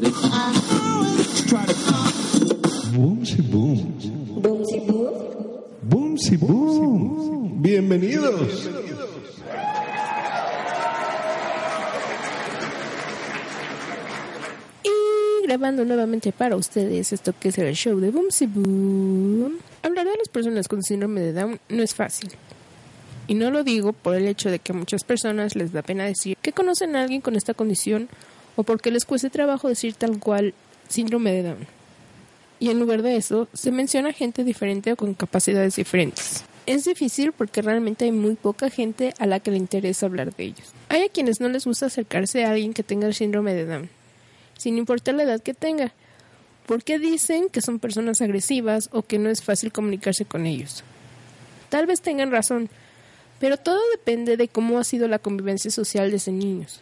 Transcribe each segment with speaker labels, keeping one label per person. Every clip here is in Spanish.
Speaker 1: try to.
Speaker 2: Boomsy boom. Boomsy boom. Bienvenidos.
Speaker 3: Y grabando nuevamente para ustedes esto que es el show de Boomsy Boom. Hablar de las personas con síndrome de Down no es fácil. Y no lo digo por el hecho de que a muchas personas les da pena decir que conocen a alguien con esta condición o porque les cueste trabajo decir tal cual síndrome de Down. Y en lugar de eso, se menciona gente diferente o con capacidades diferentes. Es difícil porque realmente hay muy poca gente a la que le interesa hablar de ellos. Hay a quienes no les gusta acercarse a alguien que tenga el síndrome de Down, sin importar la edad que tenga, porque dicen que son personas agresivas o que no es fácil comunicarse con ellos. Tal vez tengan razón, pero todo depende de cómo ha sido la convivencia social desde niños.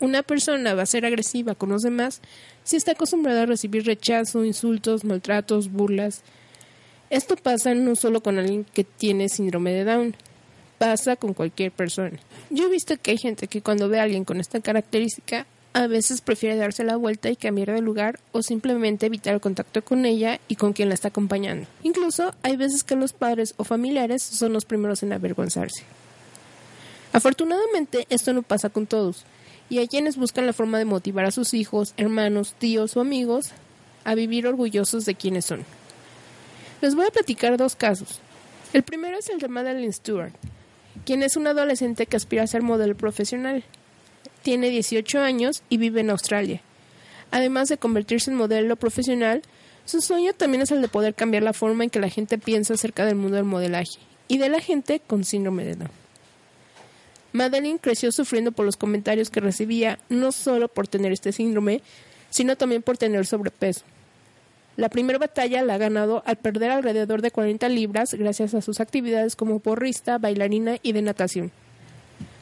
Speaker 3: Una persona va a ser agresiva con los demás si está acostumbrada a recibir rechazo, insultos, maltratos, burlas. Esto pasa no solo con alguien que tiene síndrome de Down, pasa con cualquier persona. Yo he visto que hay gente que cuando ve a alguien con esta característica a veces prefiere darse la vuelta y cambiar de lugar o simplemente evitar el contacto con ella y con quien la está acompañando. Incluso hay veces que los padres o familiares son los primeros en avergonzarse. Afortunadamente esto no pasa con todos, y hay quienes buscan la forma de motivar a sus hijos, hermanos, tíos o amigos a vivir orgullosos de quienes son. Les voy a platicar dos casos. El primero es el de Madeline Stewart, quien es una adolescente que aspira a ser modelo profesional. Tiene 18 años y vive en Australia. Además de convertirse en modelo profesional, su sueño también es el de poder cambiar la forma en que la gente piensa acerca del mundo del modelaje y de la gente con síndrome de Down. Madeline creció sufriendo por los comentarios que recibía no solo por tener este síndrome, sino también por tener sobrepeso. La primera batalla la ha ganado al perder alrededor de 40 libras gracias a sus actividades como porrista, bailarina y de natación.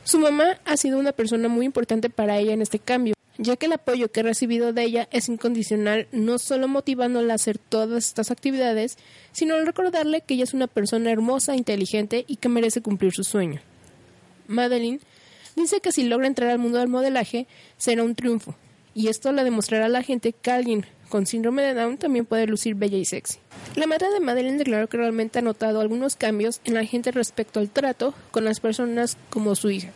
Speaker 3: Su mamá ha sido una persona muy importante para ella en este cambio, ya que el apoyo que ha recibido de ella es incondicional, no solo motivándola a hacer todas estas actividades, sino al recordarle que ella es una persona hermosa, inteligente y que merece cumplir su sueño. Madeline dice que si logra entrar al mundo del modelaje será un triunfo, y esto le demostrará a la gente que alguien con síndrome de Down también puede lucir bella y sexy. La madre de Madeline declaró que realmente ha notado algunos cambios en la gente respecto al trato con las personas como su hija.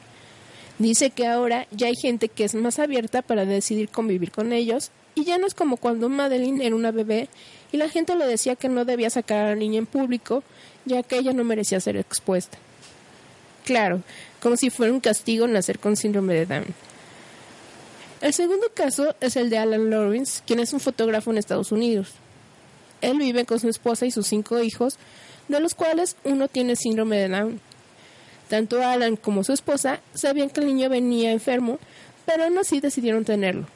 Speaker 3: Dice que ahora ya hay gente que es más abierta para decidir convivir con ellos y ya no es como cuando Madeline era una bebé y la gente le decía que no debía sacar a la niña en público ya que ella no merecía ser expuesta. Claro, como si fuera un castigo nacer con síndrome de Down. El segundo caso es el de Alan Lawrence, quien es un fotógrafo en Estados Unidos. Él vive con su esposa y sus cinco hijos, de los cuales uno tiene síndrome de Down. Tanto Alan como su esposa sabían que el niño venía enfermo, pero aún así decidieron tenerlo.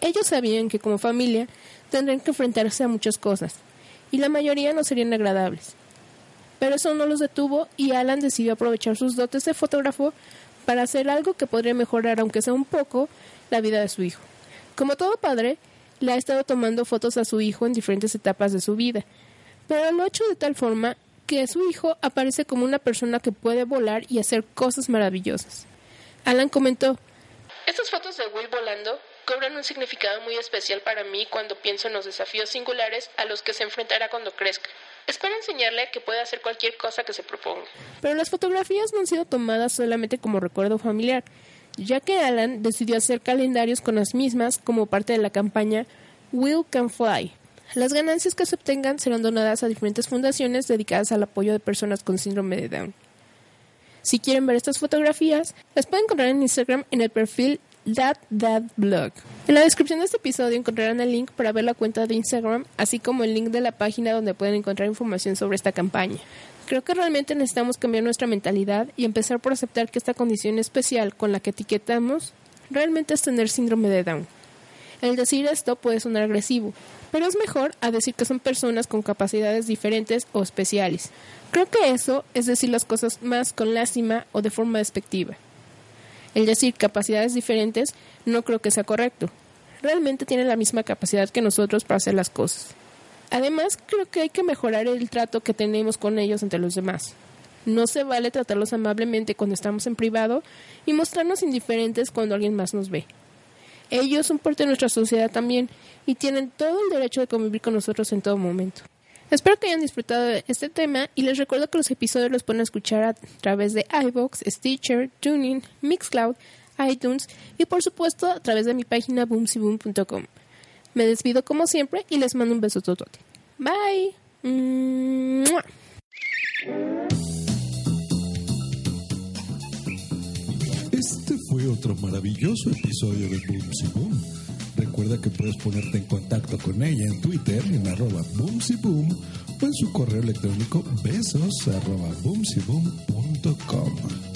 Speaker 3: Ellos sabían que como familia tendrían que enfrentarse a muchas cosas, y la mayoría no serían agradables. Pero eso no los detuvo y Alan decidió aprovechar sus dotes de fotógrafo para hacer algo que podría mejorar, aunque sea un poco, la vida de su hijo. Como todo padre, le ha estado tomando fotos a su hijo en diferentes etapas de su vida, pero lo ha hecho de tal forma que su hijo aparece como una persona que puede volar y hacer cosas maravillosas. Alan comentó, Estas fotos de Will volando cobran un significado muy especial para mí cuando pienso en los desafíos singulares a los que se enfrentará cuando crezca. Espero enseñarle que puede hacer cualquier cosa que se proponga. Pero las fotografías no han sido tomadas solamente como recuerdo familiar, ya que Alan decidió hacer calendarios con las mismas como parte de la campaña Will Can Fly. Las ganancias que se obtengan serán donadas a diferentes fundaciones dedicadas al apoyo de personas con síndrome de Down. Si quieren ver estas fotografías, las pueden encontrar en Instagram en el perfil That That Blog. En la descripción de este episodio encontrarán el link para ver la cuenta de Instagram, así como el link de la página donde pueden encontrar información sobre esta campaña. Creo que realmente necesitamos cambiar nuestra mentalidad y empezar por aceptar que esta condición especial con la que etiquetamos realmente es tener síndrome de Down. El decir esto puede sonar agresivo, pero es mejor a decir que son personas con capacidades diferentes o especiales. Creo que eso es decir las cosas más con lástima o de forma despectiva. El decir capacidades diferentes no creo que sea correcto. Realmente tienen la misma capacidad que nosotros para hacer las cosas. Además, creo que hay que mejorar el trato que tenemos con ellos ante los demás. No se vale tratarlos amablemente cuando estamos en privado y mostrarnos indiferentes cuando alguien más nos ve. Ellos son parte de nuestra sociedad también y tienen todo el derecho de convivir con nosotros en todo momento. Espero que hayan disfrutado de este tema y les recuerdo que los episodios los pueden escuchar a través de iVoox, Stitcher, Tuning, Mixcloud, iTunes y por supuesto a través de mi página boomsyboom.com. Me despido como siempre y les mando un beso totote. Bye.
Speaker 2: Este fue otro maravilloso episodio de Boomsy Boom. Recuerda que puedes ponerte en contacto con ella en Twitter en arroba Boomsy Boom o en su correo electrónico besos arroba boomsyboom.com.